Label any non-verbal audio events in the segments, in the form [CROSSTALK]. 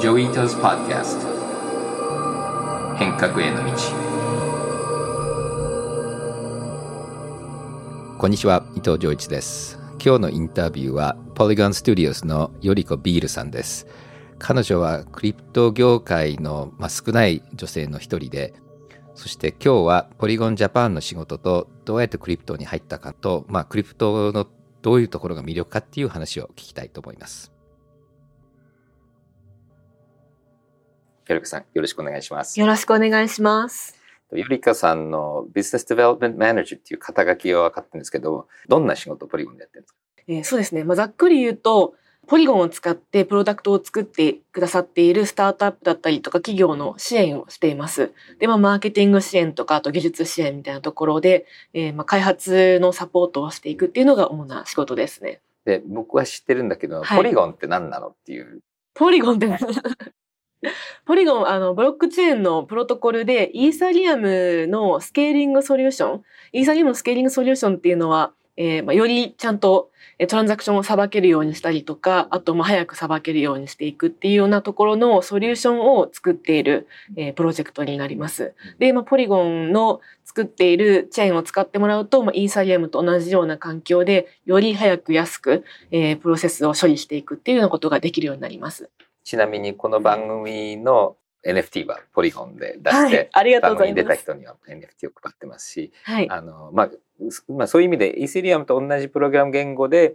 Joi Ito's Podcast 変革への道。こんにちは伊藤穰一です。今日のインタビューはポリゴンスタジオスのよりこビールさんです。彼女はクリプト業界の、まあ、少ない女性の一人でそして今日はポリゴンジャパンの仕事とどうやってクリプトに入ったかと、まあ、クリプトのどういうところが魅力かっていう話を聞きたいと思います。よりかさん、よろしくお願いします。よろしくお願いします。よりかさんのビジネスデベロップメントマネージャーっていう肩書きは分かってるんですけど、どんな仕事をポリゴンでやってるんですか？えー、そうですね。まあ、ざっくり言うと、ポリゴンを使ってプロダクトを作ってくださっているスタートアップだったりとか企業の支援をしています。で、まあ、マーケティング支援とか、あと技術支援みたいなところで、えー、まあ、開発のサポートをしていくっていうのが主な仕事ですね。で、僕は知ってるんだけど、はい、ポリゴンって何なのっていう。ポリゴンってポリゴン、あの、ブロックチェーンのプロトコルで、イーサリアムのスケーリングソリューション、イーサリアムのスケーリングソリューションっていうのは、えー、まあ、よりちゃんとトランザクションをさばけるようにしたりとか、あと、ま、早くさばけるようにしていくっていうようなところのソリューションを作っている、えー、プロジェクトになります。で、まあ、ポリゴンの作っているチェーンを使ってもらうと、まあ、イーサリアムと同じような環境で、より早く安く、えー、プロセスを処理していくっていうようなことができるようになります。ちなみに、この番組の NFT はポリゴンで出して、はい、ありがとうございます。出た人には NFT を配ってますし、はい、あの、まあ、まあ、そういう意味でイーセリアムと同じプログラム言語で、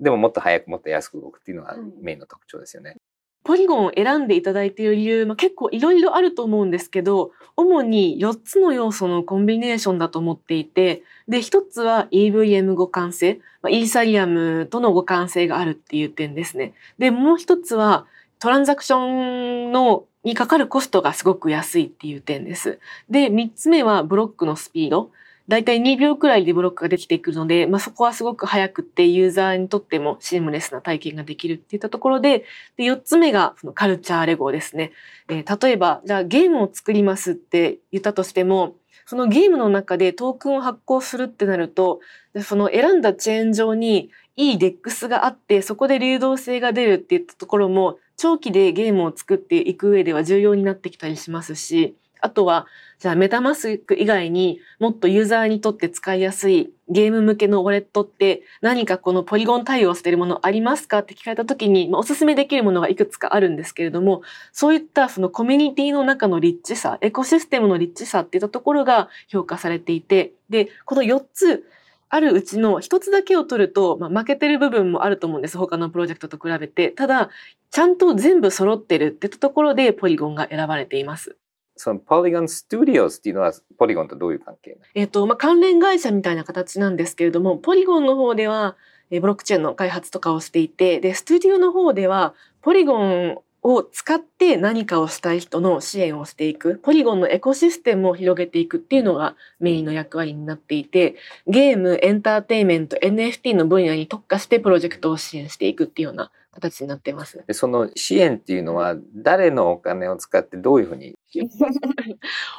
でももっと早くもっと安く動くっていうのがメインの特徴ですよね。ポリゴンを選んでいただいている理由、まあ、結構いろいろあると思うんですけど、主に4つの要素のコンビネーションだと思っていて、で、1つは EVM 互換性、まあ、イーサリアムとの互換性があるっていう点ですね。で、もう1つはトランザクションのにかかるコストがすごく安いっていう点です。で、3つ目はブロックのスピード。だいたい2秒くらいでブロックができてくるので、まあ、そこはすごく早くってユーザーにとってもシームレスな体験ができるっていったところで、で4つ目がそのカルチャーレゴですね。えー、例えば、じゃあゲームを作りますって言ったとしても、そのゲームの中でトークンを発行するってなると、その選んだチェーン上にいいデックスがあって、そこで流動性が出るっていったところも、長期でゲームを作っていく上では重要になってきたりしますし、あとは、じゃあメタマスク以外にもっとユーザーにとって使いやすいゲーム向けのウォレットって何かこのポリゴン対応しているものありますかって聞かれた時に、まあ、おすすめできるものがいくつかあるんですけれども、そういったそのコミュニティの中のリッチさ、エコシステムのリッチさっていったところが評価されていて、で、この4つ、あるうちの一つだけを取ると、まあ、負けてる部分もあると思うんです。他のプロジェクトと比べて。ただ、ちゃんと全部揃ってるってところでポリゴンが選ばれています。そのポリゴンスタジオスっていうのはポリゴンとどういう関係えっ、と、まあ、関連会社みたいな形なんですけれども、ポリゴンの方では、ブロックチェーンの開発とかをしていて、で、スタジオの方では、ポリゴンを使って何かをしたい人の支援をしていく、ポリゴンのエコシステムを広げていくっていうのがメインの役割になっていて、ゲーム、エンターテイメント、NFT の分野に特化してプロジェクトを支援していくっていうような形になってます。その支援っていうのは誰のお金を使ってどういうふうに？[LAUGHS]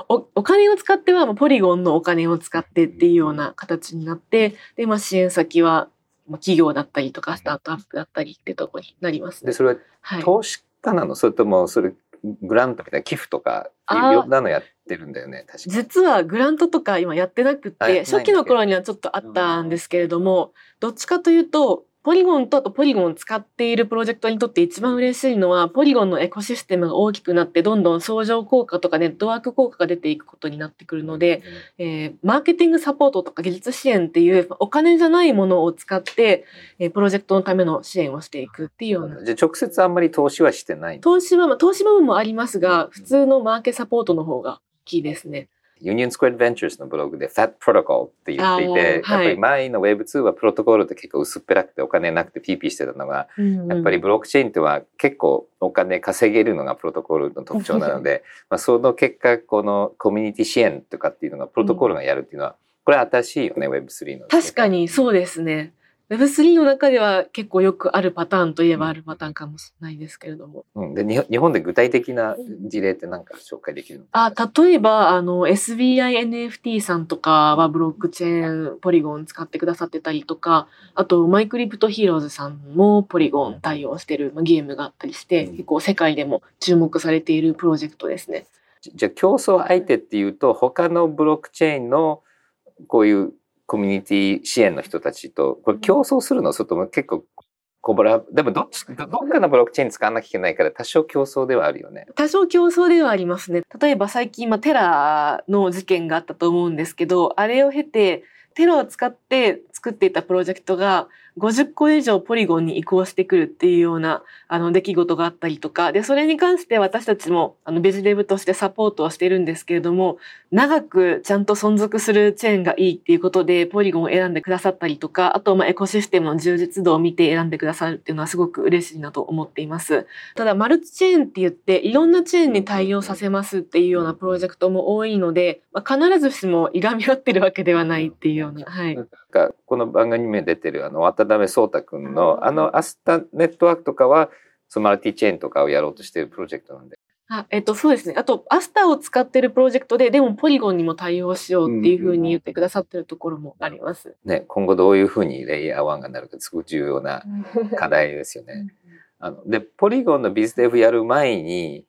おお金を使ってはポリゴンのお金を使ってっていうような形になってで、まあ、支援先は企業だったりとかスタートアップだったりってとこになります、ね、でそれは投資家なの、はい、それともそれグラントみたいな寄付とかいろんなのやってるんだよね確か実はグラントとか今やってなくて初期の頃にはちょっとあったんですけれども、どっちかというとポリゴンとあとポリゴンを使っているプロジェクトにとって一番嬉しいのは、ポリゴンのエコシステムが大きくなって、どんどん相乗効果とかネットワーク効果が出ていくことになってくるので、えー、マーケティングサポートとか技術支援っていうお金じゃないものを使って、えー、プロジェクトのための支援をしていくっていうような。じゃあ直接あんまり投資はしてない投資は、まあ、投資部分もありますが、普通のマーケサポートの方が大きいですね。ユニオンスクエアベンチャーズのブログで FAT プロトコルって言っていて、はい、やっぱり前の Web2 はプロトコルって結構薄っぺらくてお金なくてピーピーしてたのが、うんうん、やっぱりブロックチェーンっては結構お金稼げるのがプロトコルの特徴なので、まあその結果このコミュニティ支援とかっていうのがプロトコルがやるっていうのは、これ新しいよね Web3 の。確かにそうですね。Web3 の中では結構よくあるパターンといえばあるパターンかもしれないですけれども。うん、で日本で具体的な事例って何か紹介できるの？あ例えばあの SBINFT さんとかはブロックチェーンポリゴン使ってくださってたりとかあとマイクリプトヒーローズさんもポリゴン対応してるゲームがあったりして、結構世界でも注目されているプロジェクトですね。じゃあ競争相手っていうと他のブロックチェーンのこういうコミュニティ支援の人たちと、これ競争するのそれとも結構コボラ、でもどっち、どっかのブロックチェーン使わなきゃいけないから多少競争ではあるよね。多少競争ではありますね。例えば最近、まあ、テラの事件があったと思うんですけど、あれを経て、テラを使って作っていたプロジェクトが50個以上ポリゴンに移行してくるっていうようなあの出来事があったりとか。でそれに関して私たちもあのベジデブとしてサポートをしてるんですけれども長くちゃんと存続するチェーンがいいっていうことでポリゴンを選んでくださったりとかあとまエコシステムの充実度を見て選んでくださるっていうのはすごく嬉しいなと思っています。ただマルチチェーンって言っていろんなチェーンに対応させますっていうようなプロジェクトも多いので、まあ、必ずしもいがみ合ってるわけではないっていうような。はい。なんかこの番組に出てるあの渡辺壮太君のあのアスタネットワークとかはそのマルティチェーンとかをやろうとしているプロジェクトなんで。あえっと、そうですね。あと、アスターを使ってるプロジェクトで、でもポリゴンにも対応しようっていうふうに言ってくださってるところもあります。ね、今後どういうふうにレイヤー1がなるか、すごく重要な課題ですよね。あので、ポリゴンのビズデブやる前に、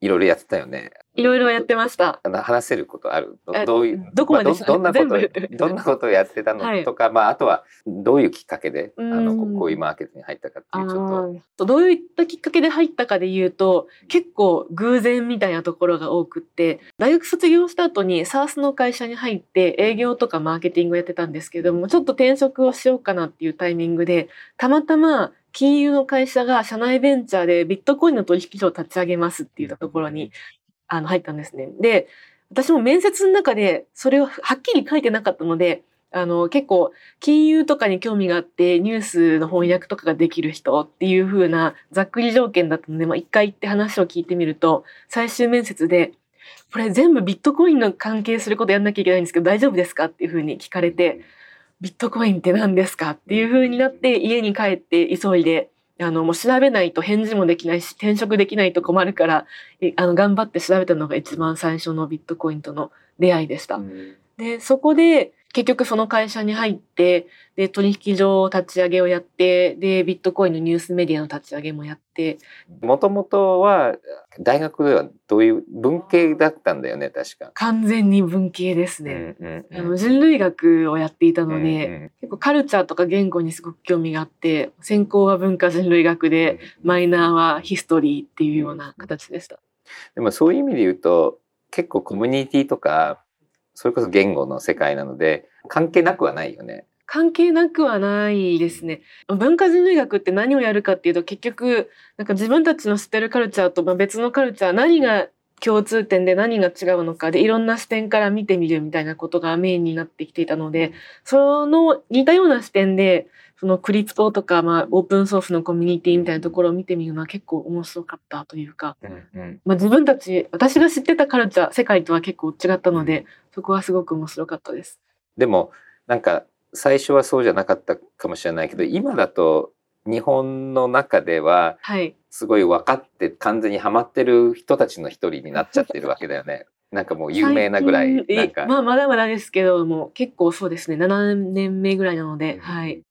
いろいろやってたよね。いろいろやってました。話せることある？どういう、どこまで、まあ、どんなこと、どんなことをやってたの？とか、はい、まあ、あとは、どういうきっかけで、あの、こういうマーケットに入ったかっていう、ちょっと。どういったきっかけで入ったかで言うと、結構偶然みたいなところが多くって、大学卒業した後に SARS の会社に入って営業とかマーケティングをやってたんですけども、ちょっと転職をしようかなっていうタイミングで、たまたま金融の会社が社内ベンチャーでビットコインの取引所を立ち上げますって言ったところにあの入ったんですね。で、私も面接の中でそれをはっきり書いてなかったので、あの結構金融とかに興味があってニュースの翻訳とかができる人っていう風なざっくり条件だったので、まあ、一回行って話を聞いてみると最終面接で「これ全部ビットコインの関係することやんなきゃいけないんですけど大丈夫ですか?」っていう風に聞かれてビットコインって何ですかっていう風になって家に帰って急いであのもう調べないと返事もできないし転職できないと困るからあの頑張って調べたのが一番最初のビットコインとの出会いでした。うん、でそこで結局その会社に入って、で、取引所立ち上げをやって、で、ビットコインのニュースメディアの立ち上げもやって。もともとは、大学ではどういう文系だったんだよね、確か。完全に文系ですね。うんうんうん、あの人類学をやっていたので、うんうん、結構カルチャーとか言語にすごく興味があって、専攻は文化人類学で、マイナーはヒストリーっていうような形でした。でもそういう意味で言うと、結構コミュニティとかそれこそ言語の世界なので、関係なくはないよね。関係なくはないですね。文化人類学って何をやるかっていうと結局なんか自分たちの知ってるカルチャーと別のカルチャー何が共通点で何が違うのかでいろんな視点から見てみるみたいなことがメインになってきていたのでその似たような視点でそのクリプトとか、まあ、オープンソースのコミュニティみたいなところを見てみるのは結構面白かったというか、うんうん、まあ、自分たち私が知ってたカルチャー世界とは結構違ったのでそこはすごく面白かったです。でもなんか最初はそうじゃなかったかもしれないけど今だと日本の中ではすごい分かって完全にはまってる人たちの一人になっちゃってるわけだよね。[LAUGHS] なんかもう有名なぐらいなんか。まあまだまだですけども結構そうですね。7年目ぐらいなので、うん、はい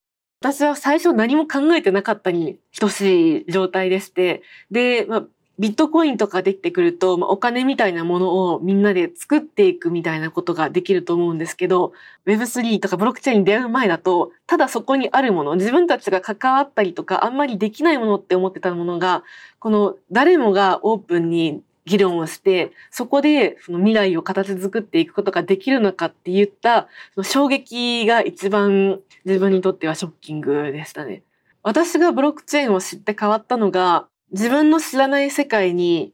私は最初何も考えてなかったに等しい状態でしてで、まあ、ビットコインとかできてくると、まあ、お金みたいなものをみんなで作っていくみたいなことができると思うんですけど、Web3 とかブロックチェーンに出会う前だと、ただそこにあるもの、自分たちが関わったりとか、あんまりできないものって思ってたものが、この誰もがオープンに議論をして、そこでその未来を形作っていくことができるのかって言った、その衝撃が一番自分にとってはショッキングでしたね。私がブロックチェーンを知って変わったのが、自分の知らない世界に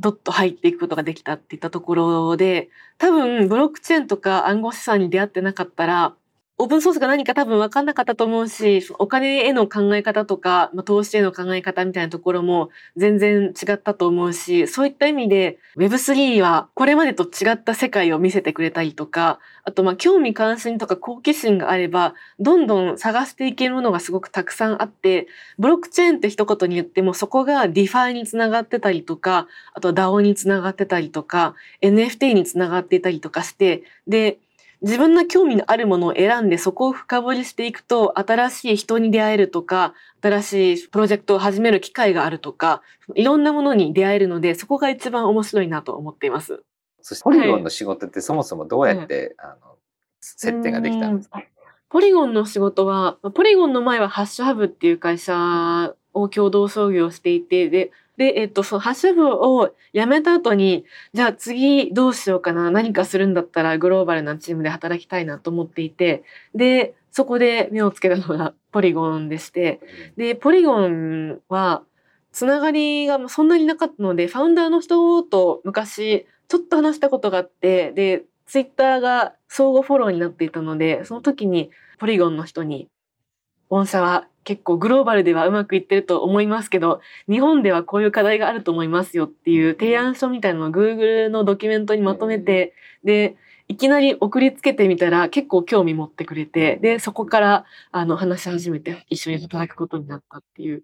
どっと入っていくことができたっていったところで、多分ブロックチェーンとか暗号資産に出会ってなかったら、オープンソースが何か多分分かんなかったと思うし、お金への考え方とか、まあ、投資への考え方みたいなところも全然違ったと思うし、そういった意味で Web3 はこれまでと違った世界を見せてくれたりとか、あとまあ興味関心とか好奇心があれば、どんどん探していけるものがすごくたくさんあって、ブロックチェーンって一言に言ってもそこが DeFi につながってたりとか、あと DAO につながってたりとか、NFT につながっていたりとかして、で、自分の興味のあるものを選んでそこを深掘りしていくと新しい人に出会えるとか新しいプロジェクトを始める機会があるとかいろんなものに出会えるのでそこが一番面白いなと思っています。そしてポリゴンの仕事ってそもそもどうやって、はい、あの設定ができたんですか？ポリゴンの仕事はポリゴンの前はハッシュハブっていう会社を共同創業していてでで、えっと、そのハッシュ部を辞めた後に、じゃあ次どうしようかな、何かするんだったらグローバルなチームで働きたいなと思っていて、で、そこで目をつけたのが [LAUGHS] ポリゴンでして、で、ポリゴンは、つながりがそんなになかったので、ファウンダーの人と昔、ちょっと話したことがあって、で、ツイッターが相互フォローになっていたので、その時にポリゴンの人に、御社は結構グローバルではうまくいってると思いますけど、日本ではこういう課題があると思いますよっていう提案書みたいなのを Google のドキュメントにまとめて、で、いきなり送りつけてみたら結構興味持ってくれて、で、そこからあの話し始めて一緒に働くことになったっていう。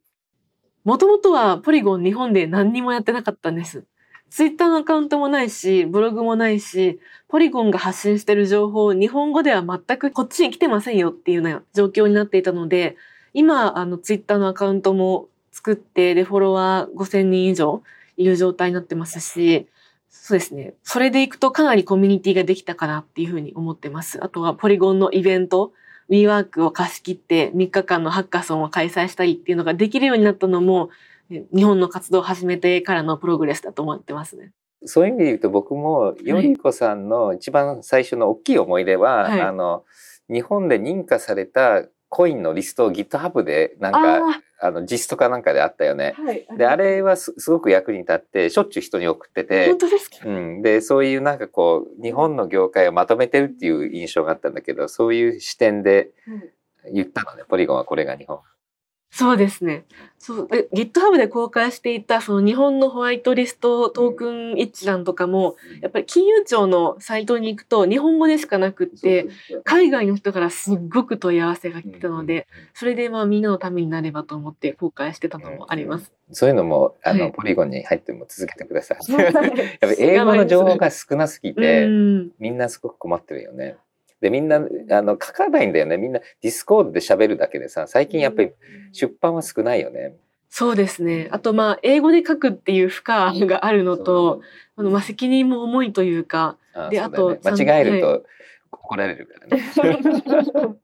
もともとはポリゴン日本で何にもやってなかったんです。ツイッターのアカウントもないし、ブログもないし、ポリゴンが発信してる情報、日本語では全くこっちに来てませんよっていうような状況になっていたので、今、あの、ツイッターのアカウントも作って、で、フォロワー5000人以上いる状態になってますし、そうですね。それでいくとかなりコミュニティができたかなっていうふうに思ってます。あとはポリゴンのイベント、WeWork を貸し切って3日間のハッカソンを開催したりっていうのができるようになったのも、日本の活動を始めてからのプログレスだと思ってますね。そういう意味で言うと僕も、よりこさんの一番最初の大きい思い出は、はい、あの、日本で認可されたコインのリストを GitHub でなんかあの実ストかなんかであったよね。はい、であれはすごく役に立ってしょっちゅう人に送ってて。本当ですか、うん、でそういうなんかこう日本の業界をまとめてるっていう印象があったんだけどそういう視点で言ったのね、ポリゴンはこれが日本。そうですね。そう、GitHub で公開していたその日本のホワイトリストトークン一覧とかも、やっぱり金融庁のサイトに行くと日本語でしかなくって、海外の人からすっごく問い合わせが来たので、それでまあみんなのためになればと思って公開してたのもあります。そういうのも、あの、はい、ポリゴンに入っても続けてください。やっぱ英語の情報が少なすぎて、みんなすごく困ってるよね。で、みんな、あの、書かないんだよね。みんなディスコードで喋るだけでさ、最近やっぱり出版は少ないよね。そうですね。あと、まあ、英語で書くっていう負荷があるのと、あの、まあ、責任も重いというか、で、あと、間違えると怒られるからね。[LAUGHS]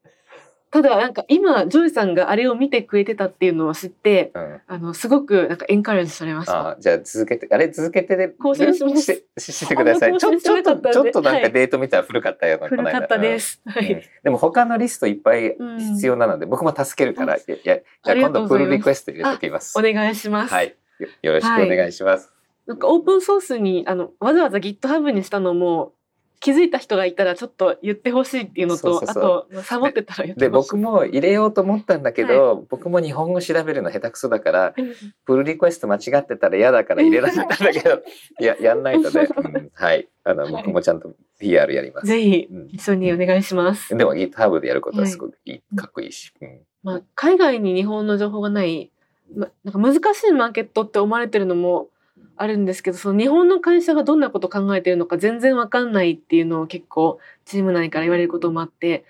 ただなんか今ジョイさんがあれを見てくれてたっていうのを知って、うん、あのすごくなんか encourage されました。じゃあ続けてあれ続けてで更新しましししてください。ちょちょっとちょっとなんかデート見たら古かったよ、はい、古かったです。はい、でも他のリストいっぱい必要なので、僕も助けるから、いやじゃあ今度プルリクエスト入れておきます。お願いします。はいよろしくお願いします。なんかオープンソースにあのわざわざ GitHub にしたのも気づいた人がいたらちょっと言ってほしいっていうのとあとサボってたら言ってで僕も入れようと思ったんだけど、はい、僕も日本語調べるの下手くそだから [LAUGHS] プルリクエスト間違ってたら嫌だから入れなかったんだけどい [LAUGHS] ややんないとね、[LAUGHS] うん、はい。あの僕もちゃんと PR やります。ぜひ一緒にお願いします、うん、でも GitHub でやることはすごくいい、はい、かっこいいし、うん、まあ、海外に日本の情報がない、ま、なんか難しいマーケットって思われてるのもあるんですけどその日本の会社がどんなこと考えてるのか全然わかんないっていうのを結構チーム内から言われることもあって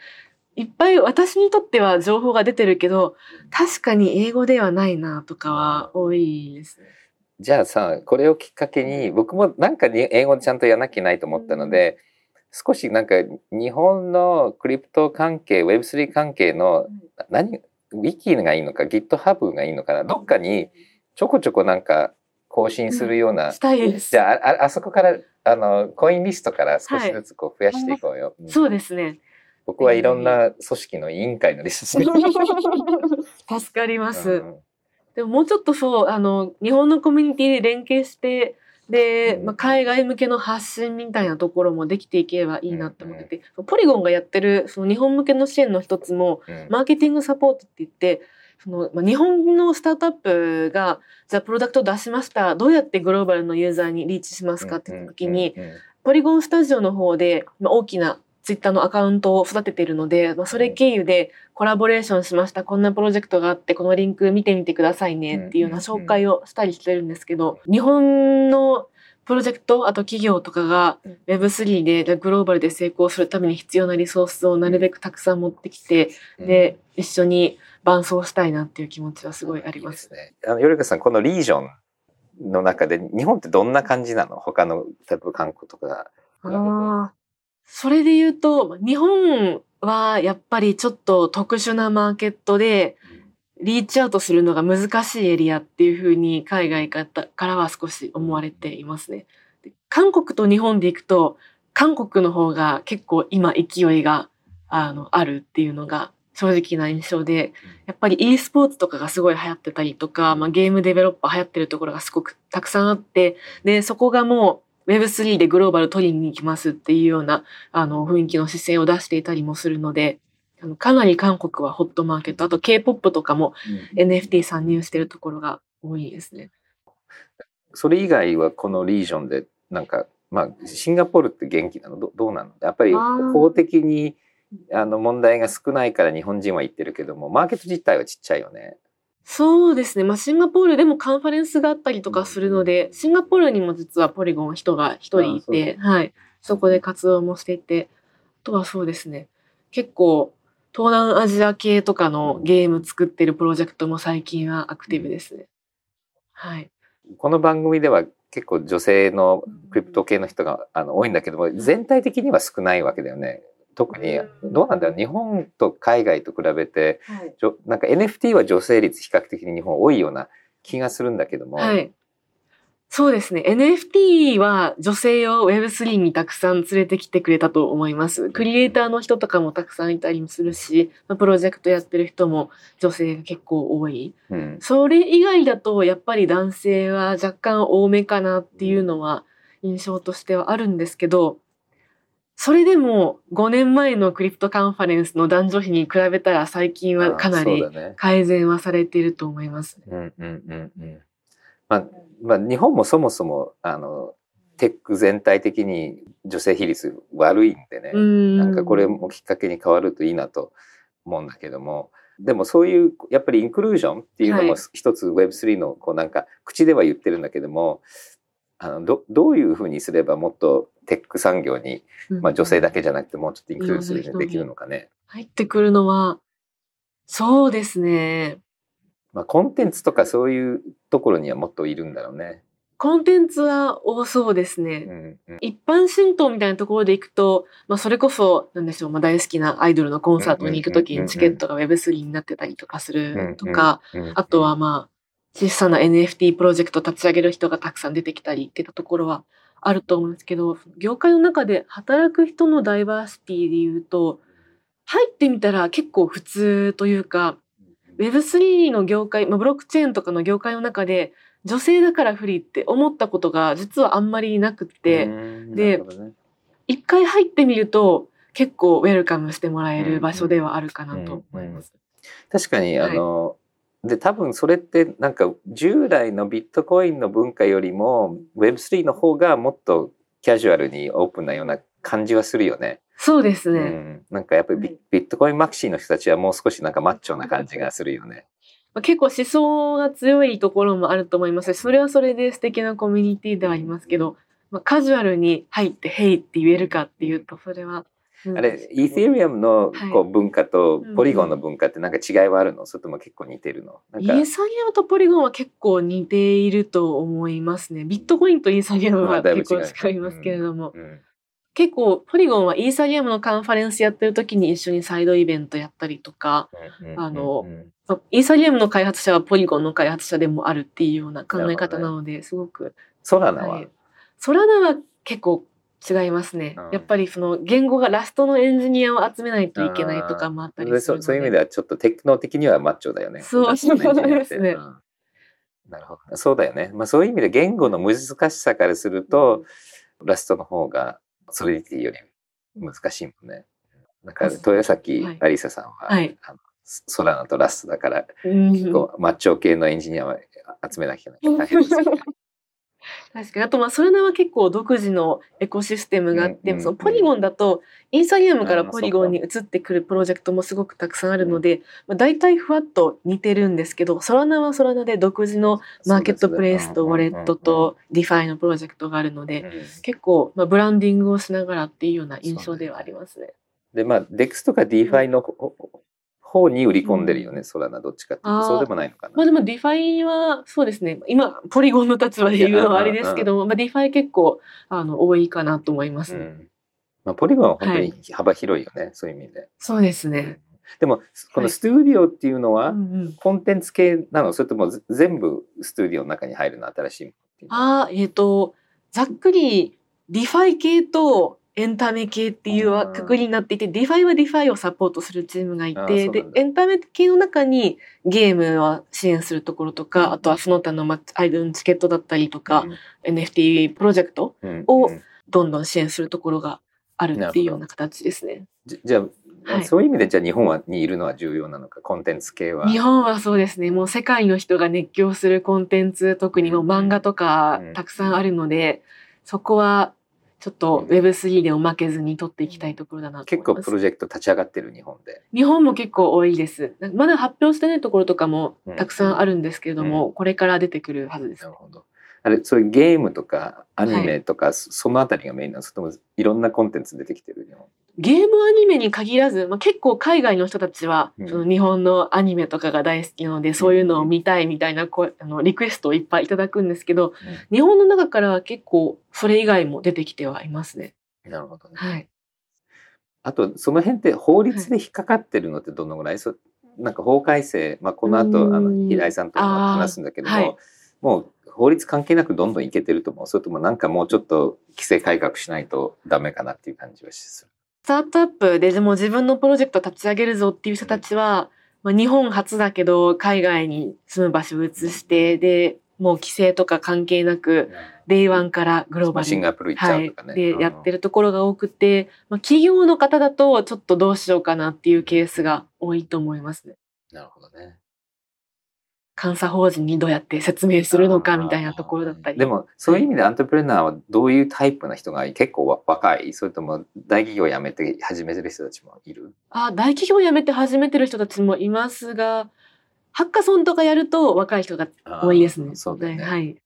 いっぱい私にとっては情報が出てるけど確かに英語ではないなとかは多いですね。じゃあさこれをきっかけに僕もなんかに英語でちゃんとやらなきゃいけないと思ったので、少しなんか日本のクリプト関係 Web3 関係の何ウィキがいいのか GitHub がいいのかなどっかにちょこちょこなんか更新するような、うん、したいです。じゃあああそこからあのコインリストから少しずつこう増やしていこうよ、はい、そうですね。僕はいろんな組織の委員会のリスト [LAUGHS] 助かります、うん、でももうちょっとそうあの日本のコミュニティで連携してで、うん。まあ、海外向けの発信みたいなところもできていければいいなって思ってて、ポリゴンがやってるその日本向けの支援の一つもうん。マーケティングサポートって言ってその、まあ、日本のスタートアップがじゃあプロダクトを出しました。どうやってグローバルのユーザーにリーチしますかって言った時に、ポリゴンスタジオの方で、まあ、大きなツイッターのアカウントを育てているので、まあ、それ経由でコラボレーションしました。こんなプロジェクトがあってこのリンク見てみてくださいねっていうような紹介をしたりしてるんですけど日本のプロジェクトあと企業とかが Web3 でグローバルで成功するために必要なリソースをなるべくたくさん持ってきてうんで一緒に伴走したいなっていう気持ちはすごいあります。いいですね。あの、よりかさん、このリージョンの中で、日本ってどんな感じなの？他の、例えば韓国とか。ああ、それで言うと、日本はやっぱりちょっと特殊なマーケットで、リーチアウトするのが難しいエリアっていうふうに海外からは少し思われていますね。韓国と日本で行くと、韓国の方が結構今勢いがあのあるっていうのが正直な印象で、やっぱり e スポーツとかがすごい流行ってたりとか、まあ、ゲームデベロッパー流行ってるところがすごくたくさんあって、で、そこがもう Web3 でグローバル取りに行きますっていうようなあの雰囲気の姿勢を出していたりもするので、かなり韓国はホットマーケット、あと K-POP とかも NFT 参入してるところが多いですね。それ以外はこのリージョンで、なんか、まあ、シンガポールって元気なの？どどうなの？やっぱり法的にあの問題が少ないから日本人は言ってるけども、マーケット自体はちっちゃいよね。そうですね。まあ、シンガポールでもカンファレンスがあったりとかするので、シンガポールにも実はポリゴンは人が一人いあて、はい。そこで活動もしていて、あとはそうですね。結構、東南アジア系とかのゲーム作ってるプロジェクトも最近はアクティブですね。はい。この番組では結構女性のクリプト系の人があの多いんだけども全体的には少ないわけだよね。特にどうなんだろう日本と海外と比べてはい。なんか NFT は女性率比較的に日本多いような気がするんだけども、はい。そうですね。NFT は女性を Web3 にたくさん連れてきてくれたと思います。クリエイターの人とかもたくさんいたりもするし、まあプロジェクトやってる人も女性が結構多い。うんそれ以外だとやっぱり男性は若干多めかなっていうのは印象としてはあるんですけど、それでも5年前のクリプトカンファレンスの男女比に比べたら最近はかなり改善はされていると思います。うんうんうんうんまあまあ、日本もそもそもあのテック全体的に女性比率悪いんでね、ななんかこれもきっかけに変わるといいなと思うんだけども。でもそういうやっぱりインクルージョンっていうのもはい。一つ Web3 のこうなんか口では言ってるんだけどもあのどどういうふうにすればもっとテック産業に、まあ、女性だけじゃなくてもうちょっとインクルーズいろんな人にできるのかね。入ってくるのは、そうですね。まあ、コンテンツとかそういうところにはもっといるんだろうね。コンテンツは多そうですね。うんうん一般浸透みたいなところで行くと、まあ、それこそ、なんでしょう、まあ、大好きなアイドルのコンサートに行くときにチケットが Web3 になってたりとかするとか、あとはまあ、小さな NFT プロジェクト立ち上げる人がたくさん出てきたりっていったところはあると思うんですけど、業界の中で働く人のダイバーシティで言うと、入ってみたら結構普通というか、Web3 の業界、まあ、ブロックチェーンとかの業界の中で、女性だから不利って思ったことが実はあんまりなくって、うんで一回入ってみると結構ウェルカムしてもらえる場所ではあるかなと思います。確かにはいあの、で多分それってなんか従来のビットコインの文化よりも Web3 の方がもっとキャジュアルにオープンなような感じはするよね。そうですね。うん、なんかやっぱりビ,、はいビットコインマクシーの人たちはもう少しなんかマッチョな感じがするよね。まあ結構思想が強いところもあると思いますしそれはそれで素敵なコミュニティではありますけど、まあ、カジュアルに入って「ヘイ」って言えるかっていうとそれは。あれ、イーセリアムのはいこう文化とうんポリゴンの文化ってなんか違いはあるの？それとも結構似てるの？イーサリアムとポリゴンは結構似ていると思いますね。ビットコインとイーサリアムまあは結構違いますけれども、うん結構ポリゴンはイーサリアムのカンファレンスやってる時に一緒にサイドイベントやったりとか、うんあのイーサリアムの開発者はポリゴンの開発者でもあるっていうような考え方なので、すごく。ソラナは、はいソラナは結構違いますね。うんやっぱりその言語がラストのエンジニアを集めないといけないとかもあったりそういう意味ではちょっとテクノ的にはマッチョだよね。そうですねうんなるほど。そうだよね。まあそういう意味で言語の難しさからすると、ラストの方がソリディティより難しいもんね。だから豊崎ありささんは、はいあのソラナとラストだから、うん結構マッチョ系のエンジニアは集めなきゃ大変ですよね。[LAUGHS] [LAUGHS] 確かに。あとまあソラナは結構独自のエコシステムがあって、うんうんそのポリゴンだとインスタグラムからポリゴンに移ってくるプロジェクトもすごくたくさんあるので、まあ、大体ふわっと似てるんですけどソラナはソラナで独自のマーケットプレイスとウォレットと DeFi のプロジェクトがあるので、うん結構まあブランディングをしながらっていうような印象ではありますね。で、まあ、DEX とか DeFi の方方に売り込んでるよね、ソラナどっちかっていうと、そうでもないのかな。まあでも DeFi はそうですね。今ポリゴンの立場で言うのはあれですけども、まあ、 DeFi 結構あの多いかなと思います。ね。うん。まあ、ポリゴンは本当に幅広いよね、そういう意味で。そうですね。でも、このスタジオっていうのは、うんうん。コンテンツ系なの？それともぜ全部スタジオの中に入るの？新しいものっていうの？ああ、えっ、と、ざっくり、 DeFi 系とエンタメ系っていううんくくりになっていて、ディファイはディファイをサポートするチームがいて、でエンタメ系の中にゲームは支援するところとか、あとはその他のまあアイドルのチケットだったりとか、NFT プロジェクトうんをうん。どんどん支援するところがあるっていうような形ですね。じじゃあ、はい。そういう意味でじゃあ日本はにいるのは重要なのかコンテンツ系は？日本はそうですね。もう世界の人が熱狂するコンテンツ、特にもう漫画とかうん。たくさんあるので、そこはちょっと Web3 でも負けずに取っていきたいところだなと結構思います。プロジェクト立ち上がってる日本で。日本も結構多いです。まだ発表してないところとかもうんたくさんあるんですけれども、これから出てくるはずですなる。ほど。あれ、そういうゲームとかアニメとか、そそのあたりがメインなのそれともいろんなコンテンツ出てきてる日本。ゲームアニメに限らず、まあ、結構海外の人たちは、うんその日本のアニメとかが大好きなので、そういうのを見たいみたいな声あのリクエストをいっぱいいただくんですけど、日本の中からは結構それ以外も出てきてはいますね。なるほどね。はい。あと、その辺って法律で引っかかってるのってどのぐらい、そなんか法改正、まあ、この後、うんあの、平井さんとも話すんだけども、はいもう法律関係なくどんどんいけてると思う。それともなんかもうちょっと規制改革しないとダメかなっていう感じはする。スタートアップででも自分のプロジェクト立ち上げるぞっていう人たちは、まあ、日本初だけど海外に住む場所を移して、で、もう規制とか関係なく、day one からグローバルにシンガポール行っちゃうとかね。はい、でうんやってるところが多くて、まあ、企業の方だとちょっとどうしようかなっていうケースが多いと思いますね。なるほどね。監査法人にどうやって説明するのかみたいなところだったり。でもそういう意味で entrepreneur はどういうタイプの人が結構わ若い。それとも大企業辞めて始めてる人たちもいる？あ大企業辞めて始めてる人たちもいますが、ハッカソンとかやると若い人が多いですね。そうだよね。はい。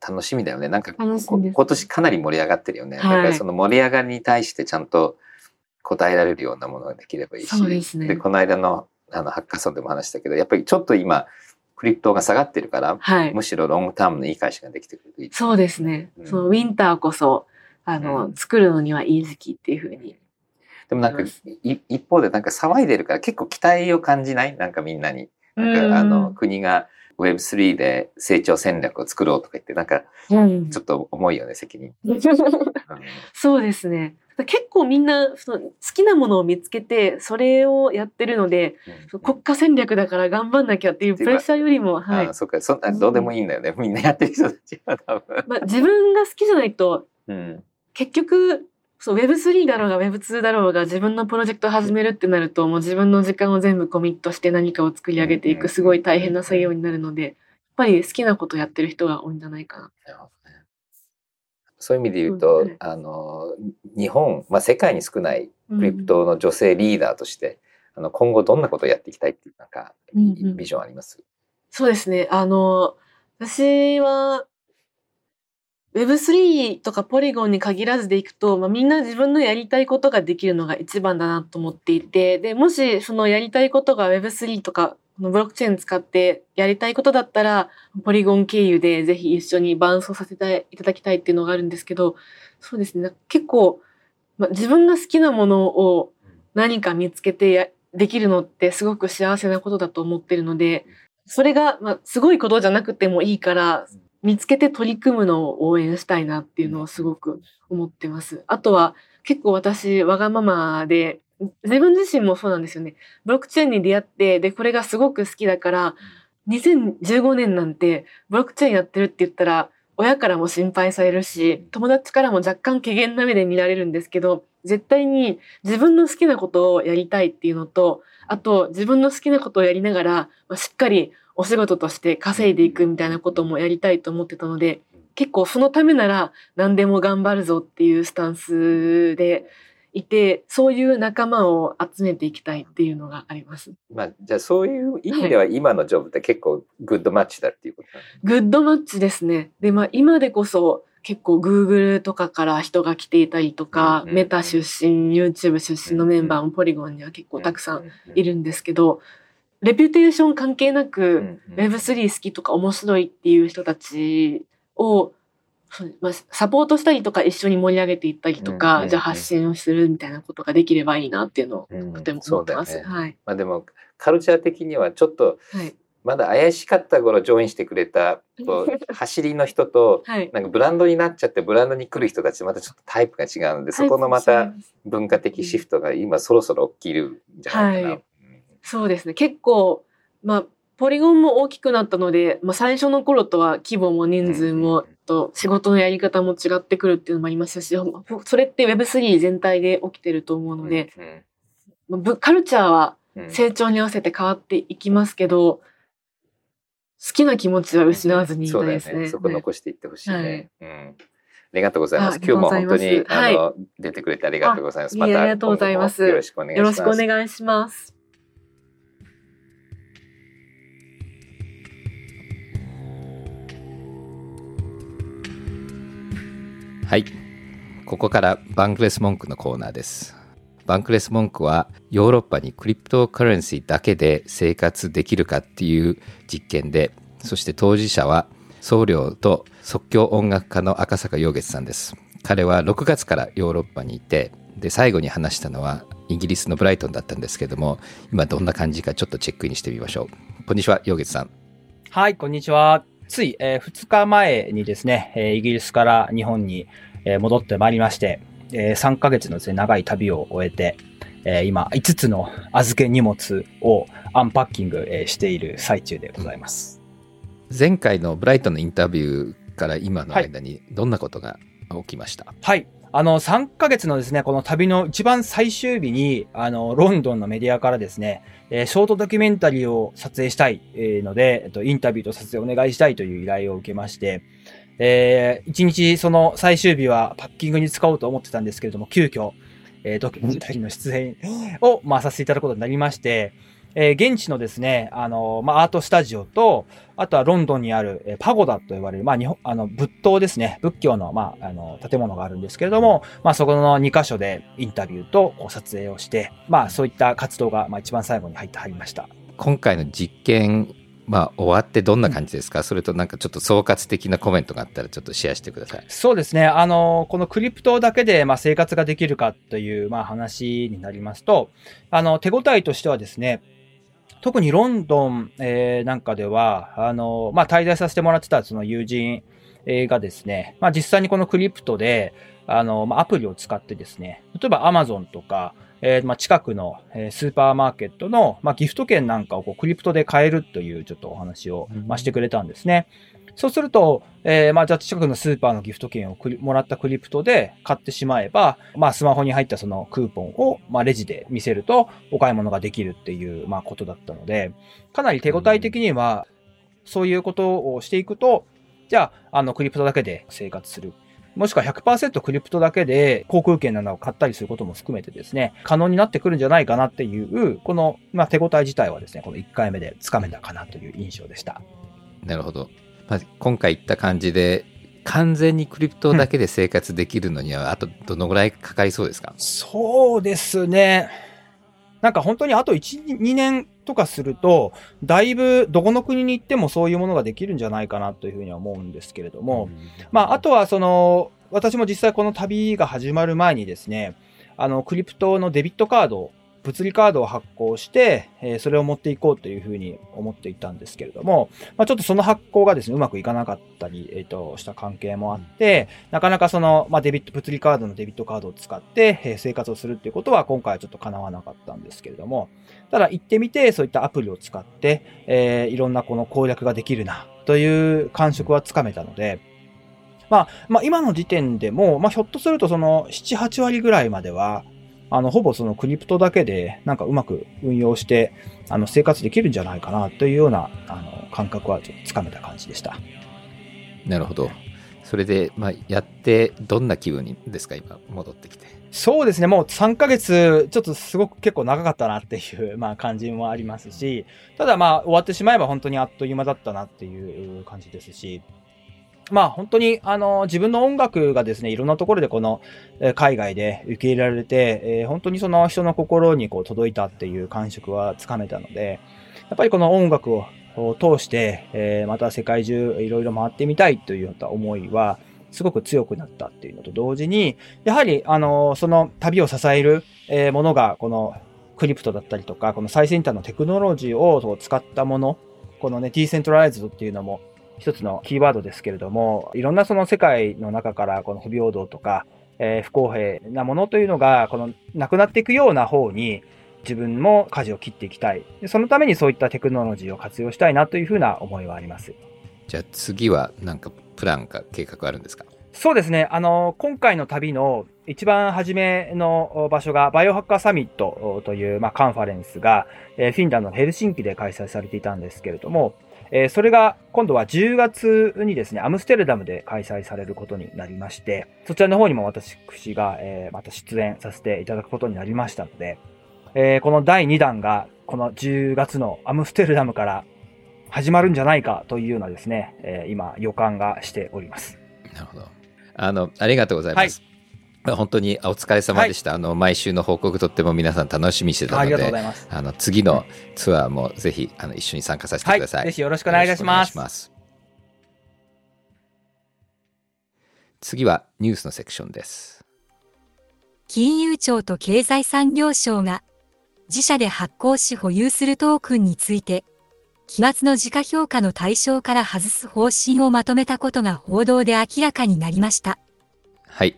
楽しみだよね。なんか今年かなり盛り上がってるよね、はい。だからその盛り上がりに対してちゃんと答えられるようなものができればいいし。そうですね。この間のあのハッカソンでも話したけどやっぱりちょっと今クリプトが下がってるからはい。むしろロングタームのいい会社ができてくるといいそうですね。うんそのウィンターこそ、あの、うん作るのにはいい時期っていうふうに。でもなんかい一方でなんか騒いでるから結構期待を感じない？なんかみんなに。なんうんかあの国が Web3 で成長戦略を作ろうとか言ってなんかうんちょっと重いよね責任。[LAUGHS] うんそうですね。結構みんなその好きなものを見つけてそれをやってるのでそう国家戦略だから頑張んなきゃっていうプレッシャーよりも、はい。ああ、そっか。そんなどうでもいいんだよね。みんなやってる人たちは多分。まあ、自分が好きじゃないとうん。結局そう Web3 だろうが Web2 だろうが自分のプロジェクトを始めるってなるともう自分の時間を全部コミットして何かを作り上げていうん。くすごい大変な作業になるのでやっぱり好きなことやってる人が多いんじゃないかな。そういう意味で言ううとん、あの日本、まあ、世界に少ないうん。クリプトの女性リーダーとして、あの今後どんなことをやっていきたいっていうなんかうんうん。ビジョンあります、そうですね。あの、私は、Web3 とかポリゴンに限らずでいくと、まあ、みんな自分のやりたいことができるのが一番だなと思っていて、で、もしそのやりたいことが Web3 とか、のブロックチェーン使ってやりたいことだったら、ポリゴン経由でぜひ一緒に伴走させていただきたいっていうのがあるんですけど、そうですね。結構、まあ、自分が好きなものを何か見つけてやできるのってすごく幸せなことだと思ってるので、それが、まあ、すごいことじゃなくてもいいから、見つけて取り組むのを応援したいなっていうのをすごく思ってます。あとは、結構私、わがままで、自分自身もそうなんですよね。ブロックチェーンに出会って、で、これがすごく好きだから、2015年なんてブロックチェーンやってるって言ったら親からも心配されるし友達からも若干怪げな目で見られるんですけど絶対に自分の好きなことをやりたいっていうのとあと自分の好きなことをやりながら、まあ、しっかりお仕事として稼いでいくみたいなこともやりたいと思ってたので結構そのためなら何でも頑張るぞっていうスタンスでいてそういう仲間を集めていきたいっていうのがあります。まあ、じゃあそういう意味では今のジョブって結構グッドマッチだっていうこと、はい、グッドマッチですね。でまあ今でこそ結構 Google とかから人が来ていたりとか、メタ出身 YouTube 出身のメンバーもポリゴンには結構たくさん。いるんですけど、レピュテーション関係なく Web3 好きとか面白いっていう人たちをまあ、サポートしたりとか一緒に盛り上げていったりとか、うん、じゃあ発信をするみたいなことができればいいなっていうのをとても思ってます。うんね、はい。まあでもカルチャー的にはちょっと、まだ怪しかった頃ジョインしてくれた [LAUGHS] 走りの人と、はい、なんかブランドになっちゃってブランドに来る人たちまたちょっとタイプが違うので、そこのまた文化的シフトが今そろそろ起きるんじゃないかな。はい、そうですね結構まあポリゴンも大きくなったので、まあ、最初の頃とは規模も人数も、と仕事のやり方も違ってくるっていうのもありますし、それって Web3 全体で起きてると思うので、カルチャーは成長に合わせて変わっていきますけど、好きな気持ちは失わずにいたいですね。そそこ残していってほしいね。はい、うんありがとうございます。今日も本当に、あの、出てくれてありがとうございます。また。よろしくお願いします。よろしくお願いします。はい。ここからバンクレス文句のコーナーです。バンクレス文句はヨーロッパにクリプトカレンシーだけで生活できるかっていう実験で、そして当事者は僧侶と即興音楽家の赤坂陽月さんです。彼は6月からヨーロッパにいて、で、最後に話したのはイギリスのブライトンだったんですけども、今どんな感じかちょっとチェックインしてみましょう。こんにちは、陽月さん。はい、こんにちは。つい、えー、2日前にですね、えー、イギリスから日本に、えー、戻ってまいりまして、えー、3ヶ月のですね、長い旅を終えて、えー、今、5つの預け荷物をアンパッキング、えー、している最中でございます。前回のブライトのインタビューから今の間にどんなことが起きました、はい、はいあの、3ヶ月のですね、この旅の一番最終日に、あの、ロンドンのメディアからですね、えー、ショートドキュメンタリーを撮影したい、ので、えっと、インタビューと撮影お願いしたいという依頼を受けまして、えー、一日その最終日はパッキングに使おうと思ってたんですけれども、急遽、えー、ドキュメンタリーの出演を、まあ、させていただくことになりまして、えー、現地のですね、あの、まあ、アートスタジオと、あとはロンドンにある、えー、パゴダと呼ばれる、まあ、日本、あの、仏塔ですね、仏教の、まあ、あの、建物があるんですけれども、まあ、そこの2箇所でインタビューと撮影をして、まあ、そういった活動が、まあ、一番最後に入って入りました。今回の実験まあ、終わってどんな感じですか、うん、それとなんかちょっと総括的なコメントがあったらちょっとシェアしてください。そうですね。あの、このクリプトだけで、まあ、生活ができるかという、まあ、話になりますと、あの、手応えとしてはですね、特にロンドン、えー、なんかでは、あの、まあ、滞在させてもらってたその友人がですね、まあ、実際にこのクリプトで、あの、まあ、アプリを使ってですね、例えば Amazon とか、えー、まあ、近くの、えー、スーパーマーケットの、まあ、ギフト券なんかをこうクリプトで買えるというちょっとお話を、まあ、してくれたんですね。そうすると、えー、まあ、じゃあ近くのスーパーのギフト券をもらったクリプトで買ってしまえば、まあ、スマホに入ったそのクーポンを、まあ、レジで見せるとお買い物ができるっていう、まあ、ことだったので、かなり手応え的には、そういうことをしていくと、じゃあ、あの、クリプトだけで生活する。もしくは100%クリプトだけで航空券などを買ったりすることも含めてですね、可能になってくるんじゃないかなっていう、この、まあ、手応え自体はですね、この1回目でつかめたかなという印象でした。なるほど。まあ、今回言った感じで、完全にクリプトだけで生活できるのには、あとどのぐらいかかりそうですか、そうですね。なんか本当にあと1、2年とかすると、だいぶどこの国に行ってもそういうものができるんじゃないかなというふうには思うんですけれども、まあ、あとはその、私も実際この旅が始まる前にですね、あの、クリプトのデビットカード物理カードを発行して、え、それを持っていこうというふうに思っていたんですけれども、まあ、ちょっとその発行がですね、うまくいかなかったり、えっ、と、した関係もあって、なかなかその、まあ、デビット、物理カードのデビットカードを使って、え、生活をするっていうことは今回はちょっと叶わなかったんですけれども、ただ行ってみて、そういったアプリを使って、えー、いろんなこの攻略ができるな、という感触はつかめたので、まあ、まあ、今の時点でも、まあ、ひょっとするとその7、8割ぐらいまでは、あの、ほぼそのクリプトだけで、なんかうまく運用して、あの、生活できるんじゃないかなというような、あの、感覚はちょっとつかめた感じでした。なるほど。それで、まあ、やって、どんな気分ですか、今、戻ってきて。そうですね、もう3ヶ月、ちょっとすごく結構長かったなっていう、[LAUGHS] まあ、感じもありますし、ただまあ、終わってしまえば本当にあっという間だったなっていう感じですし、まあ本当にあの自分の音楽がですね、いろんなところでこの海外で受け入れられて、え、本当にその人の心にこう届いたっていう感触はつかめたので、やっぱりこの音楽を通して、え、また世界中いろいろ回ってみたいというような思いは、すごく強くなったっていうのと同時に、やはり、あの、その旅を支える、えものが、このクリプトだったりとか、この最先端のテクノロジーを使ったもの、このね、ディーセントライズドっていうのも一つのキーワードですけれども、いろんなその世界の中からこの不平等とか、えー、不公平なものというのが、このなくなっていくような方に自分も舵を切っていきたい。そのためにそういったテクノロジーを活用したいなというふうな思いはあります。じゃあ次は何かプランか計画あるんですか？そうですね。あの、今回の旅の一番初めの場所がバイオハッカーサミットという、まあ、カンファレンスが、えフィンランドのヘルシンキで開催されていたんですけれども、えー、それが今度は10月にですね、アムステルダムで開催されることになりまして、そちらの方にも私が、えー、また出演させていただくことになりましたので、えー、この第2弾がこの10月のアムステルダムから始まるんじゃないかというようなですね、えー、今予感がしております。なるほど。あの、ありがとうございます。はい [LAUGHS] 本当にお疲れ様でした、はい、あの毎週の報告とっても皆さん楽しみにしてたのであの次のツアーもぜひあの一緒に参加させてください、はい、ぜひよろしくお願いいたします。次はニュースのセクションです。金融庁と経済産業省が自社で発行し保有するトークンについて期末の時価評価の対象から外す方針をまとめたことが報道で明らかになりました。はい。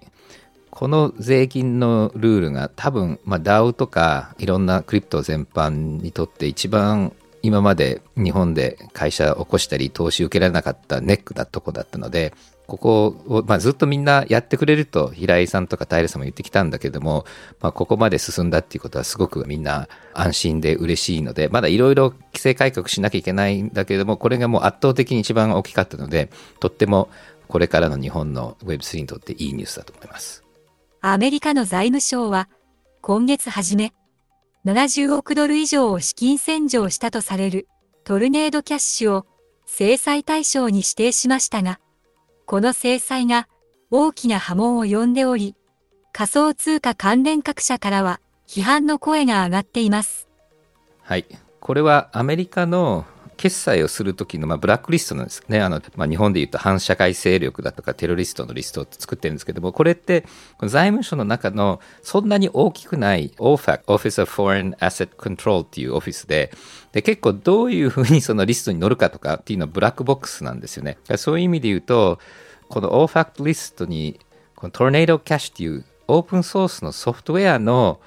この税金のルールが多分、まあ、DAO とかいろんなクリプト全般にとって一番今まで日本で会社を起こしたり投資受けられなかったネックなとこだったのでここを、まあ、ずっとみんなやってくれると平井さんとか平さんも言ってきたんだけども、まあ、ここまで進んだっていうことはすごくみんな安心で嬉しいのでまだいろいろ規制改革しなきゃいけないんだけれどもこれがもう圧倒的に一番大きかったのでとってもこれからの日本の Web3 にとっていいニュースだと思います。アメリカの財務省は、今月初め、70億ドル以上を資金洗浄したとされるトルネードキャッシュを制裁対象に指定しましたが、この制裁が大きな波紋を呼んでおり、仮想通貨関連各社からは批判の声が上がっています。はい。これはアメリカの決済をする時の、まあ、ブラックリストなんですね。あの、まあ、日本でいうと反社会勢力だとかテロリストのリストを作ってるんですけども、これって財務省の中のそんなに大きくない OFAC、Office of Foreign Asset Control っていうオフィスで、で、結構どういうふうにそのリストに載るかとかっていうのはブラックボックスなんですよね。そういう意味で言うと、この OFAC リストに、この Tornado Cash っていうオープンソースのソフトウェアの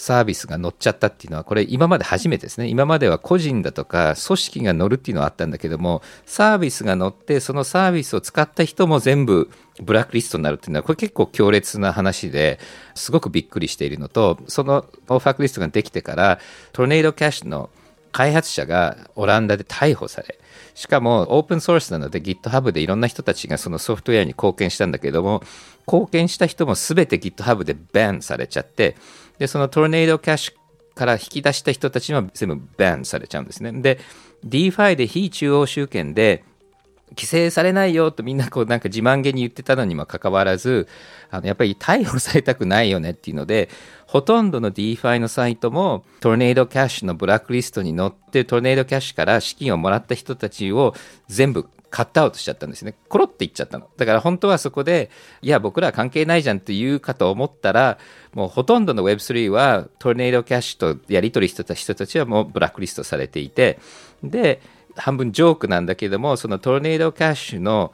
サービスが乗っちゃったっていうのは、これ今まで初めてですね。今までは個人だとか組織が乗るっていうのはあったんだけども、サービスが乗って、そのサービスを使った人も全部ブラックリストになるっていうのは、これ結構強烈な話ですごくびっくりしているのと、そのオファークリストができてから、トルネードキャッシュの開発者がオランダで逮捕され、しかもオープンソースなので GitHub でいろんな人たちがそのソフトウェアに貢献したんだけども、貢献した人も全て GitHub でバンされちゃって、で、そのトルネードキャッシュから引き出した人たちは全部バンされちゃうんですね。で、DeFi で非中央集権で規制されないよとみんなこうなんか自慢げに言ってたのにもかかわらずあのやっぱり逮捕されたくないよねっていうのでほとんどの DeFi のサイトもトルネードキャッシュのブラックリストに載ってトルネードキャッシュから資金をもらった人たちを全部カットアウトしちゃったんですね。コロっていっちゃったの。だから本当はそこで、いや、僕らは関係ないじゃんって言うかと思ったら、もうほとんどの Web3 はトルネードキャッシュとやり取りしてた人たちはもうブラックリストされていて、で、半分ジョークなんだけども、そのトルネードキャッシュの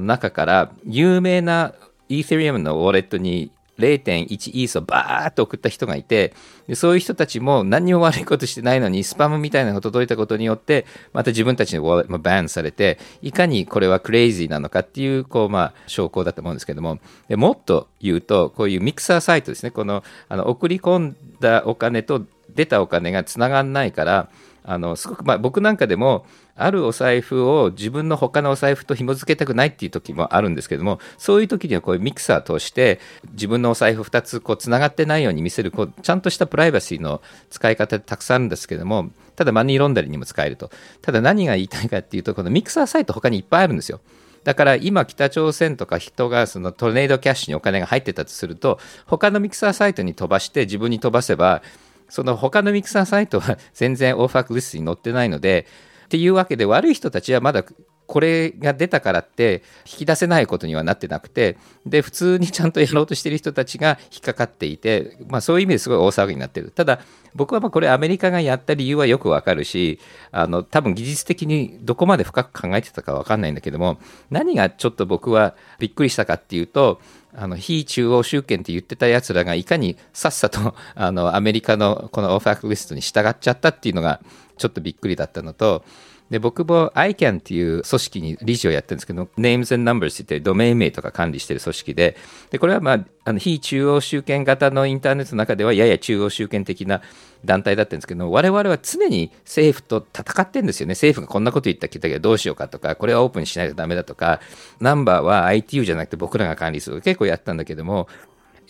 中から有名なイー t リアムのウォレットに0.1イースをバーっと送った人がいてでそういう人たちも何にも悪いことしてないのにスパムみたいなのが届いたことによってまた自分たちのウォレットもバンされていかにこれはクレイジーなのかっていうこう、まあ、証拠だと思うんですけども。でもっと言うとこういうミクサーサイトですね。このあの送り込んだお金と出たお金がつながんないからあのすごく、まあ、僕なんかでもあるお財布を自分の他のお財布と紐付けたくないっていう時もあるんですけどもそういう時にはこういうミキサー通して自分のお財布2つこうつながってないように見せるこうちゃんとしたプライバシーの使い方ってたくさんあるんですけどもただマニーロンダリにも使えるとただ何が言いたいかっていうとこのミキサーサイト他にいっぱいあるんですよ。だから今北朝鮮とか人がそのトルネードキャッシュにお金が入ってたとすると他のミキサーサイトに飛ばして自分に飛ばせばその他のミキサーサイトは全然オーファークリスに載ってないのでっていうわけで悪い人たちはまだこれが出たからって引き出せないことにはなってなくてで普通にちゃんとやろうとしている人たちが引っかかっていて、まあ、そういう意味ですごい大騒ぎになってる。ただ僕はまあこれアメリカがやった理由はよくわかるしあの多分技術的にどこまで深く考えてたかわかんないんだけども何がちょっと僕はびっくりしたかっていうとあの非中央集権って言ってたやつらがいかにさっさとあのアメリカのこのオファークリストに従っちゃったっていうのがちょっとびっくりだったのとで僕も ICANN っていう組織に理事をやってるんですけど Names and Numbers っててドメイン名とか管理してる組織ででこれは、まあ、あの非中央集権型のインターネットの中ではやや中央集権的な団体だったんですけど我々は常に政府と戦ってるんですよね。政府がこんなこと言ったけどどうしようかとかこれはオープンにしないとダメだとかナンバーは ITU じゃなくて僕らが管理する結構やったんだけども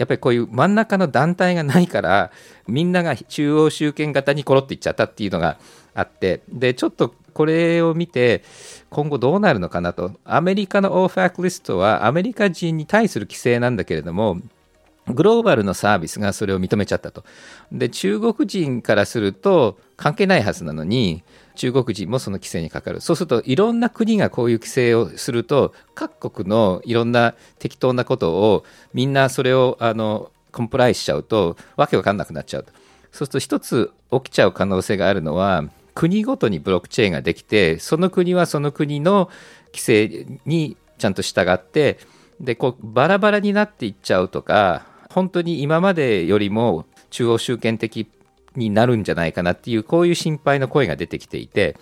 やっぱりこういう真ん中の団体がないからみんなが中央集権型にコロっていっちゃったっていうのがあってでちょっとこれを見て今後どうなるのかなとアメリカのオーファークリストはアメリカ人に対する規制なんだけれどもグローバルのサービスがそれを認めちゃったと。で中国人からすると関係ないはずなのに中国人もその規制にかかる。そうするといろんな国がこういう規制をすると各国のいろんな適当なことをみんなそれをあのコンプライしちゃうとわけわかんなくなっちゃうと。そうすると一つ起きちゃう可能性があるのは国ごとにブロックチェーンができてその国はその国の規制にちゃんと従ってでこうバラバラになっていっちゃうとか本当に今までよりも中央集権的になるんじゃないかなっていうこういう心配の声が出てきていて。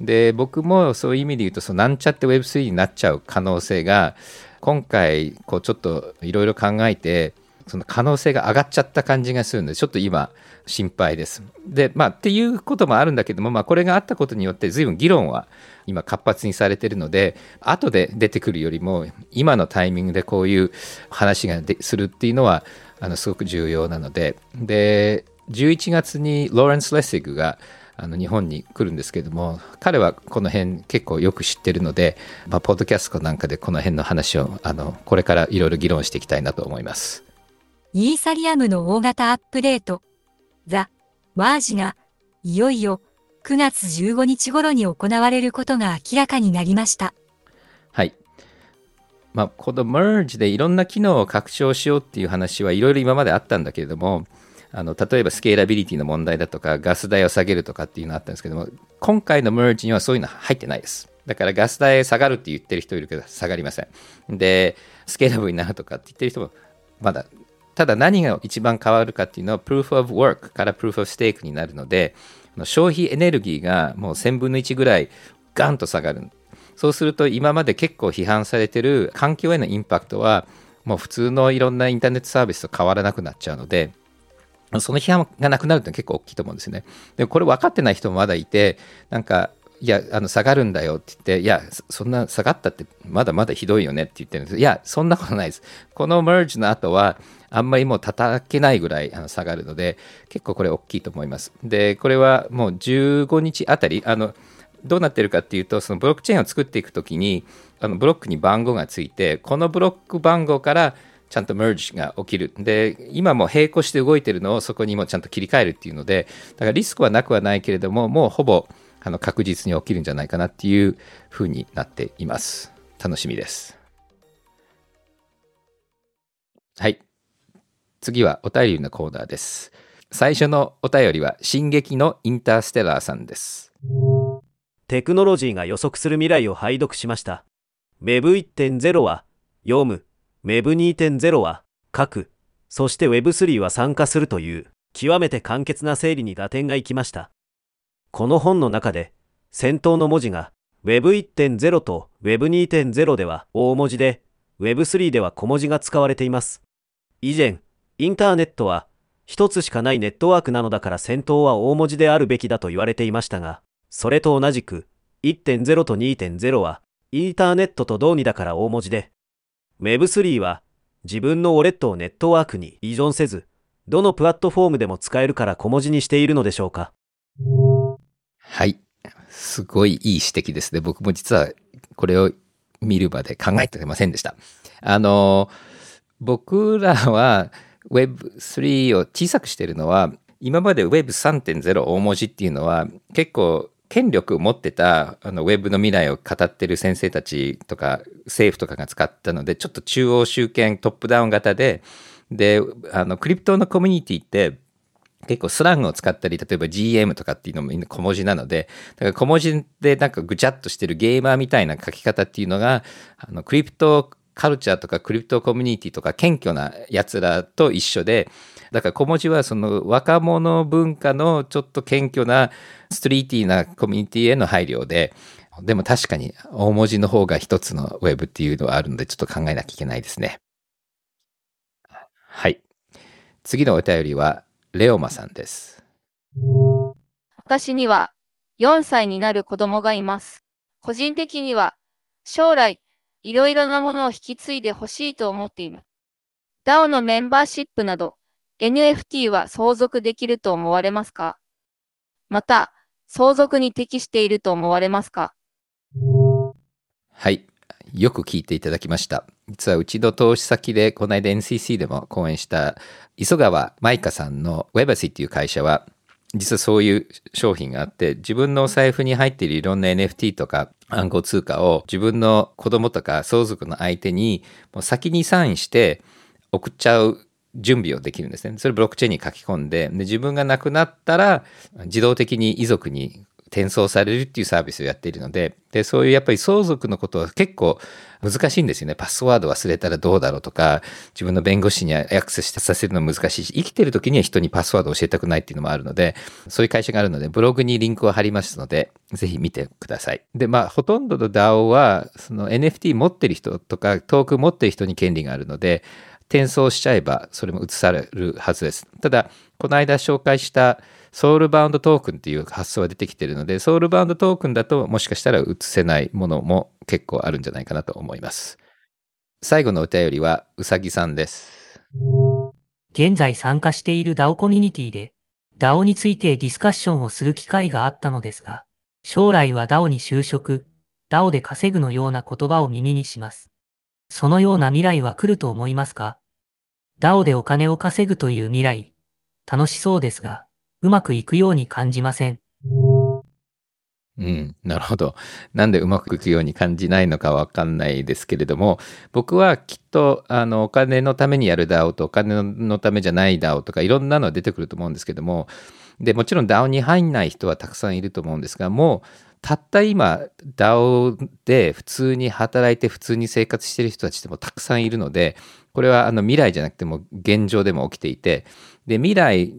で僕もそういう意味で言うとそのなんちゃって Web3 になっちゃう可能性が今回こうちょっといろいろ考えてその可能性が上がっちゃった感じがするのでちょっと今心配です。でまあっていうこともあるんだけども、まあ、これがあったことによって随分議論は今活発にされてるので後で出てくるよりも今のタイミングでこういう話がするっていうのはあのすごく重要なので。で11月にローレンス・レッシグがあの日本に来るんですけども彼はこの辺結構よく知ってるので、まあ、ポッドキャストなんかでこの辺の話をあのこれからいろいろ議論していきたいなと思います。イーサリアムの大型アップデート、ザ・ワージが、いよいよ9月15日頃に行われることが明らかになりました。はい。まあ、この merge でいろんな機能を拡張しようっていう話はいろいろ今まであったんだけれども、あの例えばスケーラビリティの問題だとかガス代を下げるとかっていうのあったんですけども今回の merge にはそういうの入ってないです。だからガス代下がるって言ってる人いるけど下がりません。でスケーラブルになるとかって言ってる人もまだただ何が一番変わるかっていうのは Proof of Work から Proof of Stake になるので消費エネルギーがもう1000分の1ぐらいガンと下がる。そうすると今まで結構批判されてる環境へのインパクトはもう普通のいろんなインターネットサービスと変わらなくなっちゃうのでその批判がなくなるって結構大きいと思うんですよね。でこれ分かってない人もまだいてなんかいや、あの下がるんだよって言って、いや、そんな下がったってまだまだひどいよねって言ってるんですいや、そんなことないです。この merge の後は、あんまりもう叩けないぐらいあの下がるので、結構これ大きいと思います。で、これはもう15日あたり、あの、どうなってるかっていうとそのブロックチェーンを作っていくときにあのブロックに番号がついてこのブロック番号からちゃんと merge が起きる。で、今も並行して動いてるのをそこにもちゃんと切り替えるっていうので、だからリスクはなくはないけれども、もうほぼあの確実に起きるんじゃないかなっていうふうになっています。楽しみです。はい。次はお便りのコーナーです。最初のお便りは、進撃のインターステラーさんです。テクノロジーが予測する未来を拝読しました。Web1.0 は、読む、Web2.0 は、書く、そして Web3 は参加するという、極めて簡潔な整理に打点がいきました。この本の中で、先頭の文字が Web1.0 と Web2.0 では大文字で、Web3 では小文字が使われています。以前、インターネットは一つしかないネットワークなのだから先頭は大文字であるべきだと言われていましたが、それと同じく1.0と2.0はインターネットと同にだから大文字で、Web3 は自分のウォレットをネットワークに依存せず、どのプラットフォームでも使えるから小文字にしているのでしょうか？はい。すごいいい指摘ですね。僕も実はこれを見るまで考えてませんでした。あの、僕らは Web3 を小さくしてるのは、今まで Web3.0 大文字っていうのは結構権力を持ってたあのウェブの未来を語ってる先生たちとか政府とかが使ったのでちょっと中央集権トップダウン型でであのクリプトのコミュニティって結構スラングを使ったり例えば GM とかっていうのもみんな小文字なのでだから小文字でなんかぐちゃっとしてるゲーマーみたいな書き方っていうのがあのクリプトカルチャーとかクリプトコミュニティとか謙虚なやつらと一緒でだから小文字はその若者文化のちょっと謙虚なストリーティーなコミュニティへの配慮ででも確かに大文字の方が一つのウェブっていうのはあるのでちょっと考えなきゃいけないですね。はい。次のお便りはレオマさんです。私には4歳になる子供がいます。個人的には将来いろいろなものを引き継いでほしいと思っています。DAO のメンバーシップなど、NFT は相続できると思われますか？また、相続に適していると思われますか？はい。よく聞いていただきました。実はうちの投資先で、この間 NCC でも講演した磯川舞香さんの Webacy っていう会社は、実はそういう商品があって自分のお財布に入っているいろんな NFT とか暗号通貨を自分の子供とか相続の相手にもう先にサインして送っちゃう準備をできるんですね。それブロックチェーンに書き込んでで自分が亡くなったら自動的に遺族に転送されるっていうサービスをやっているのででそういうやっぱり相続のことは結構難しいんですよねパスワード忘れたらどうだろうとか自分の弁護士にアクセスさせるの難しいし生きてる時には人にパスワードを教えたくないっていうのもあるのでそういう会社があるのでブログにリンクを貼りますのでぜひ見てくださいでまあほとんどの DAO はその NFT 持ってる人とかトーク持ってる人に権利があるので転送しちゃえばそれも移されるはずですただこの間紹介したソウルバウンドトークンっていう発想が出てきているので、ソウルバウンドトークンだともしかしたら移せないものも結構あるんじゃないかなと思います。最後のお便りはうさぎさんです。現在参加している DAO コミュニティで DAO についてディスカッションをする機会があったのですが、将来は DAO に就職、DAO で稼ぐのような言葉を耳にします。そのような未来は来ると思いますか ?DAO でお金を稼ぐという未来、楽しそうですが、うまくいくように感じません。うん、なるほど。なんでうまくいくように感じないのかわかんないですけれども、僕はきっと、あの、お金のためにやる DAO とお金のためじゃない DAO とかいろんなの出てくると思うんですけども、で、もちろん DAO に入んない人はたくさんいると思うんですが、もう、たった今 DAO で普通に働いて普通に生活してる人たちでもたくさんいるのでこれはあの未来じゃなくても現状でも起きていてで未来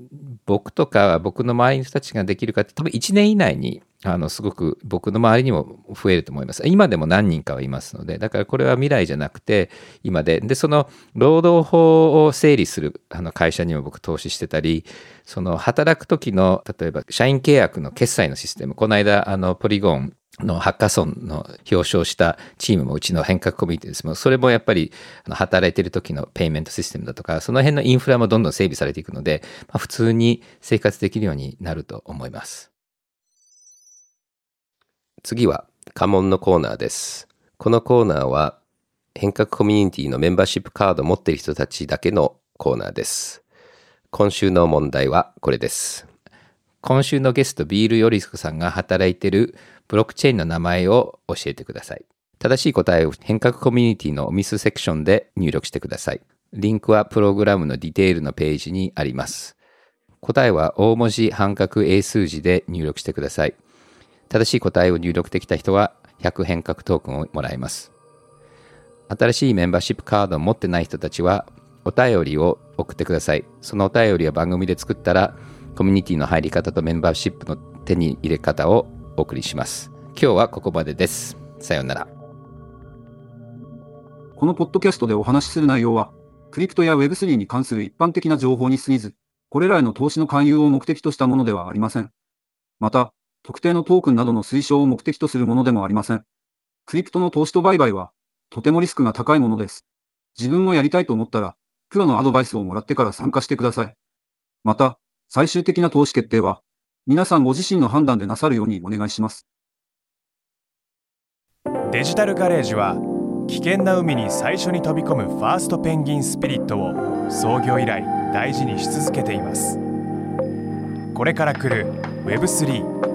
僕とか僕の周りの人たちができるかって多分1年以内にあのすごく僕の周りにも増えると思います。今でも何人かはいますので、だからこれは未来じゃなくて今で、で、その労働法を整理するあの会社にも僕投資してたり、その働く時の例えば社員契約の決済のシステム、この間あのポリゴンのハッカソンの表彰したチームもうちの変革コミュニティです。もそれもやっぱり働いてる時のペイメントシステムだとかその辺のインフラもどんどん整備されていくので、まあ、普通に生活できるようになると思います。次は家紋のコーナーです。このコーナーは変革コミュニティのメンバーシップカードを持っている人たちだけのコーナーです。今週の問題はこれです。今週のゲストビールヨリスコさんが働いているブロックチェーンの名前を教えてください。正しい答えを変革コミュニティのミスセクションで入力してください。リンクはプログラムのディテールのページにあります。答えは大文字半角英数字で入力してください。正しい答えを入力できた人は100変革トークンをもらえます。新しいメンバーシップカードを持ってない人たちはお便りを送ってください。そのお便りは番組で作ったらコミュニティの入り方とメンバーシップの手に入れ方をお送りします。今日はここまでです。さようなら。このポッドキャストでお話しする内容は、クリプトや Web3 に関する一般的な情報に過ぎず、これらへの投資の勧誘を目的としたものではありません。また、特定のトークンなどの推奨を目的とするものでもありません。クリプトの投資と売買は、とてもリスクが高いものです。自分もやりたいと思ったら、プロのアドバイスをもらってから参加してください。また、最終的な投資決定は、皆さんご自身の判断でなさるようにお願いします。デジタルガレージは危険な海に最初に飛び込むファーストペンギンスピリットを創業以来大事にし続けていますこれから来る Web3